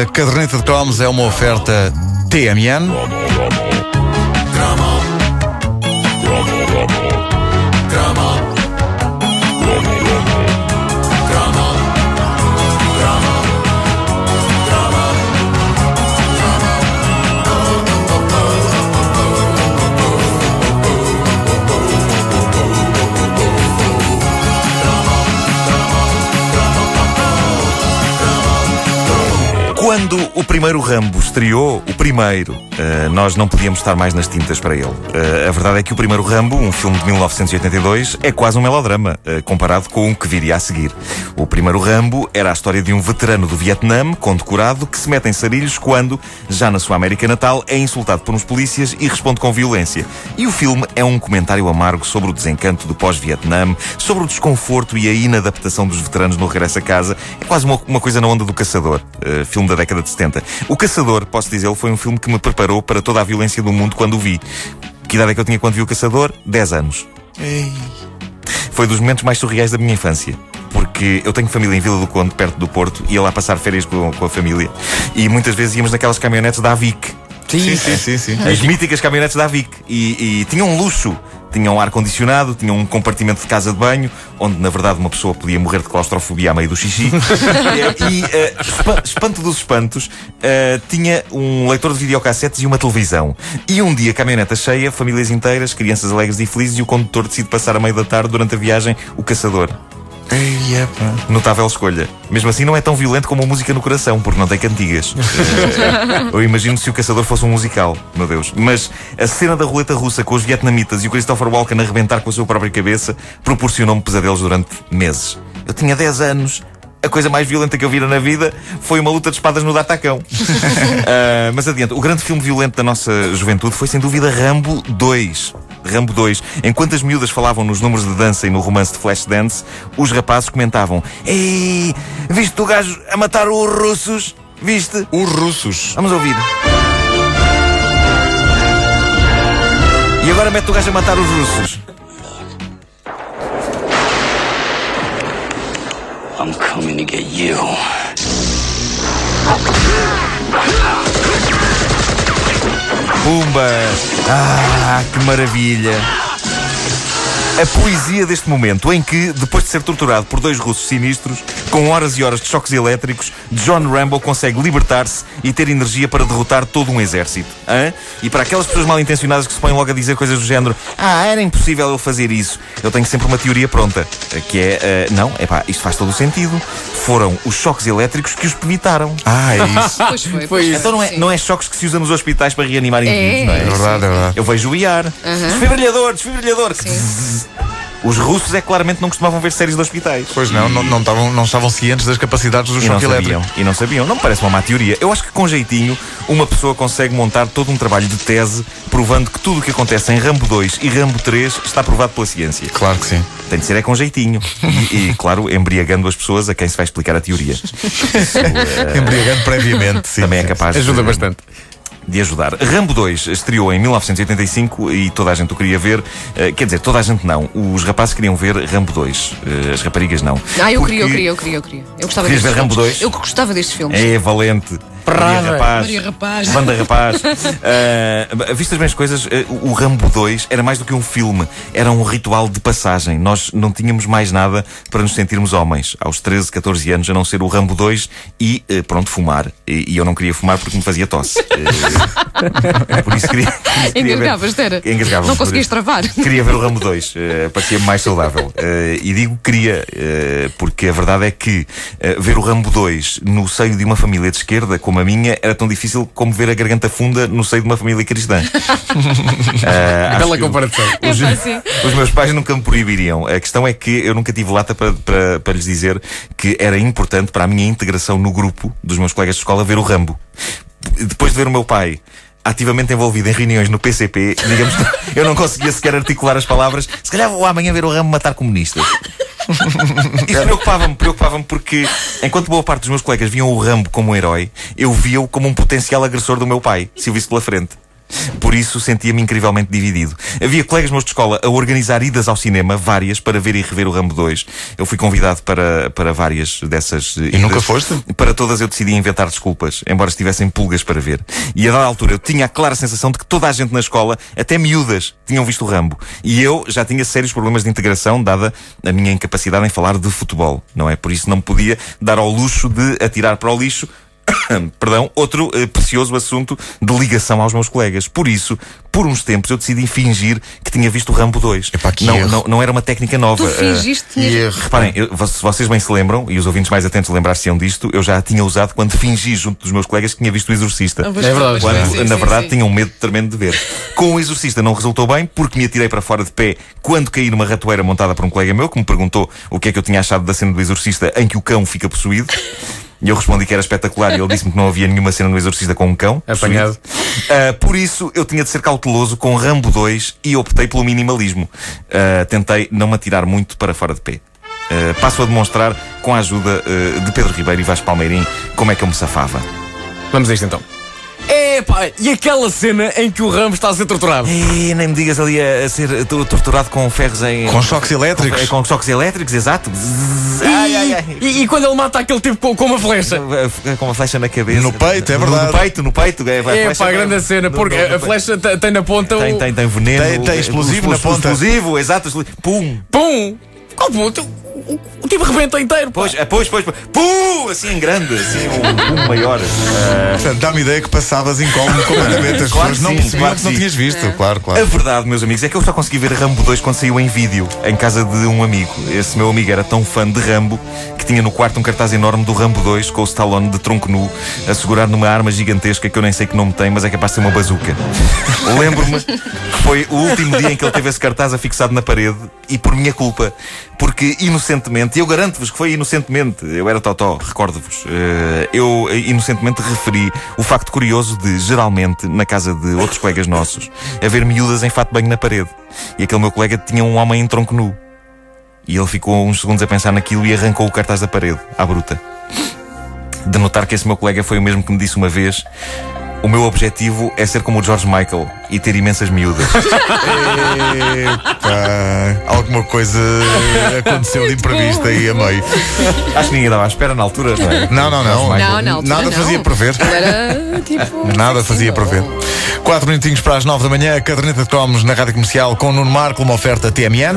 A caderneta de cromos é uma oferta TMN. Quando o primeiro Rambo estreou, o primeiro, uh, nós não podíamos estar mais nas tintas para ele. Uh, a verdade é que o primeiro Rambo, um filme de 1982, é quase um melodrama, uh, comparado com o que viria a seguir. O primeiro Rambo era a história de um veterano do Vietnã, condecorado, que se mete em sarilhos quando, já na sua América natal, é insultado por uns polícias e responde com violência. E o filme é um comentário amargo sobre o desencanto do pós-Vietnã, sobre o desconforto e a inadaptação dos veteranos no regresso a casa. É quase uma, uma coisa na onda do Caçador, filme da década de 70. O Caçador, posso dizer, foi um filme que me preparou para toda a violência do mundo quando o vi. Que idade é que eu tinha quando vi o Caçador? 10 anos. Ei. Foi dos momentos mais surreais da minha infância porque eu tenho família em Vila do Conde, perto do Porto, ia lá passar férias com, com a família e muitas vezes íamos naquelas caminhonetes da AVIC. Sim, sim, sim, sim. As míticas caminhonetes da AVIC. E, e tinham um luxo tinham ar-condicionado, tinham um compartimento de casa de banho, onde na verdade uma pessoa podia morrer de claustrofobia a meio do xixi. e, uh, espanto dos espantos, uh, tinha um leitor de videocassetes e uma televisão. E um dia, caminhoneta cheia, famílias inteiras, crianças alegres e felizes, e o condutor decide passar a meio da tarde durante a viagem o caçador. Ei, epa. Notável escolha. Mesmo assim, não é tão violento como a música no coração, porque não tem cantigas. Eu imagino se o caçador fosse um musical, meu Deus. Mas a cena da roleta russa com os vietnamitas e o Christopher Walken a arrebentar com a sua própria cabeça proporcionou-me pesadelos durante meses. Eu tinha 10 anos, a coisa mais violenta que eu vira na vida foi uma luta de espadas no Datacão. uh, mas adiante, o grande filme violento da nossa juventude foi sem dúvida Rambo 2. Rambo 2. Enquanto as miúdas falavam nos números de dança e no romance de Flashdance, os rapazes comentavam: Ei, viste o gajo a matar os russos? Viste? Os russos. Vamos ouvir. E agora mete o gajo a matar os russos. I'm coming to get you. Pumba! Ah, que maravilha! A poesia deste momento em que, depois de ser torturado por dois russos sinistros, com horas e horas de choques elétricos, John Rambo consegue libertar-se e ter energia para derrotar todo um exército. Hã? E para aquelas pessoas mal intencionadas que se põem logo a dizer coisas do género: Ah, era impossível eu fazer isso. Eu tenho sempre uma teoria pronta, que é: uh, Não, é pá, isto faz todo o sentido. Foram os choques elétricos que os penitaram. Ah, é isso. pois foi, pois isso. Então não é, não é choques que se usa nos hospitais para reanimar indivíduos, é, não é? É verdade, é verdade. Eu vejo o IAR. Uhum. Desfibrilhador, desfibrilhador. Sim. Os russos é claramente não costumavam ver séries de hospitais. Pois não, não, não, estavam, não estavam cientes das capacidades do e choque elétrico. E não sabiam. Não me parece uma má teoria. Eu acho que com jeitinho uma pessoa consegue montar todo um trabalho de tese provando que tudo o que acontece em Rambo 2 e Rambo 3 está provado pela ciência. Claro que sim. Tem de ser é com jeitinho. E, e claro, embriagando as pessoas a quem se vai explicar a teoria. Isso, uh, embriagando previamente, sim. Também é capaz. Ajuda de, bastante de ajudar. Rambo 2 estreou em 1985 e toda a gente o queria ver. Uh, quer dizer, toda a gente não. Os rapazes queriam ver Rambo 2. Uh, as raparigas não. Ah, eu Porque... queria, eu queria, eu queria, eu queria. Eu gostava Querias ver Rambo 2? Eu gostava destes filmes. É valente. Maria Rapaz. Maria Rapaz. Banda Rapaz. uh, vistas bem as coisas, uh, o Rambo 2 era mais do que um filme, era um ritual de passagem. Nós não tínhamos mais nada para nos sentirmos homens. Aos 13, 14 anos, a não ser o Rambo 2 e, uh, pronto, fumar. E, e, eu não queria fumar porque me fazia tosse. por isso queria. Engasgavas, era? Engasgava Não conseguias travar. Queria ver o Rambo 2, parecia-me mais saudável. e digo queria, porque a verdade é que ver o Rambo 2 no seio de uma família de esquerda, como a minha, era tão difícil como ver a garganta funda no seio de uma família cristã. uh, Bela comparação. Os, é os, meus pais nunca me proibiriam. A questão é que eu nunca tive lata para, para, para lhes dizer que era importante para a minha integração no grupo dos meus colegas de escola ver o Rambo. Depois de ver o meu pai ativamente envolvido em reuniões no PCP, digamos que eu não conseguia sequer articular as palavras. Se calhar vou amanhã ver o Rambo matar comunistas. Isso preocupava-me, preocupava-me porque, enquanto boa parte dos meus colegas viam o Rambo como um herói, eu via-o como um potencial agressor do meu pai, se o visse pela frente. Por isso sentia-me incrivelmente dividido. Havia colegas meus de escola a organizar idas ao cinema, várias, para ver e rever o Rambo 2. Eu fui convidado para, para várias dessas E nunca foste? Para todas eu decidi inventar desculpas, embora estivessem pulgas para ver. E a dada altura eu tinha a clara sensação de que toda a gente na escola, até miúdas, tinham visto o Rambo. E eu já tinha sérios problemas de integração, dada a minha incapacidade em falar de futebol, não é? Por isso não me podia dar ao luxo de atirar para o lixo perdão, outro eh, precioso assunto de ligação aos meus colegas. Por isso, por uns tempos, eu decidi fingir que tinha visto o Rambo 2. Epá, que não, erro. não, não era uma técnica nova. Tu eh, fingiste E tinhas... erro. Reparem, eu, vo- se vocês bem se lembram, e os ouvintes mais atentos lembrar-se-ão disto, eu já a tinha usado quando fingi junto dos meus colegas que tinha visto o Exorcista. Ah, pois É foi, verdade. foi, Quando, sim, na sim, verdade, sim. tinham um medo tremendo de ver. Com o Exorcista não resultou bem, porque me atirei para fora de pé quando caí numa ratoeira montada por um colega meu que me perguntou o que é que eu tinha achado da cena do Exorcista em que o cão fica possuído. E eu respondi que era espetacular e ele disse-me que não havia nenhuma cena no Exorcista com um cão. Apanhado. Ah, por isso, eu tinha de ser cauteloso com Rambo 2 e optei pelo minimalismo. Ah, tentei não me atirar muito para fora de pé. Ah, passo a demonstrar, com a ajuda de Pedro Ribeiro e Vasco Palmeirim, como é que eu me safava. Vamos a isto então. Epá, e aquela cena em que o Ramos está a ser torturado? E nem me digas ali a, a ser to- torturado com ferros em. Com choques elétricos. Com, com choques elétricos, exato. Ai, ai, ai. E, e quando ele mata aquele tipo com, com uma flecha? Com uma flecha na cabeça. No peito, é No- verdade. No peito, no peito. É, vai, É flecha- pá, grande cena, no- porque no- no a flecha te- tem na ponta Tem, o. tem, tem veneno. Tem- tem explosivo o- na ponta. Explosivo, exato. Pum! Pum! Qual pum? O, o, tipo rebenta inteiro. pá. Pois, ah, pois, pois, pois. Pum! Assim em grande, assim, um, um maior. Ah, Portanto, dá-me ideia que passavas incómodo completamente. As Claro pessoas que não sim, percebiam claro que não tinhas visto. Claro, A claro. verdade, meus amigos, é que eu só consegui ver Rambo 2 quando saiu em vídeo, em casa de um amigo. Esse meu amigo era tão fã de Rambo que tinha no quarto um cartaz enorme do Rambo 2 com o Stallone de tronco nu, a segurar numa arma gigantesca que eu nem sei que nome tem, mas é capaz de ser uma bazuca. Lembro-me que foi o último dia em que ele teve esse cartaz afixado na parede e por minha culpa. Porque inocentemente, e eu garanto-vos que foi inocentemente, eu era Totó, recordo-vos, eh, eu inocentemente referi o facto curioso de, geralmente, na casa de outros colegas nossos, haver miúdas em fato banho na parede. E aquele meu colega tinha um homem em tronco nu. E ele ficou uns segundos a pensar naquilo e arrancou o cartaz da parede, à bruta. De notar que esse meu colega foi o mesmo que me disse uma vez. O meu objetivo é ser como o George Michael e ter imensas miúdas. Epá, alguma coisa aconteceu de imprevisto aí a meio. Acho que ninguém dava à espera na altura, não é? Não, não, não. Não, altura Nada não. fazia prever. Era tipo. Nada fazia prever. Quatro minutinhos para as nove da manhã, a caderneta de cromos na rádio comercial com Nuno Marco, uma oferta TMN.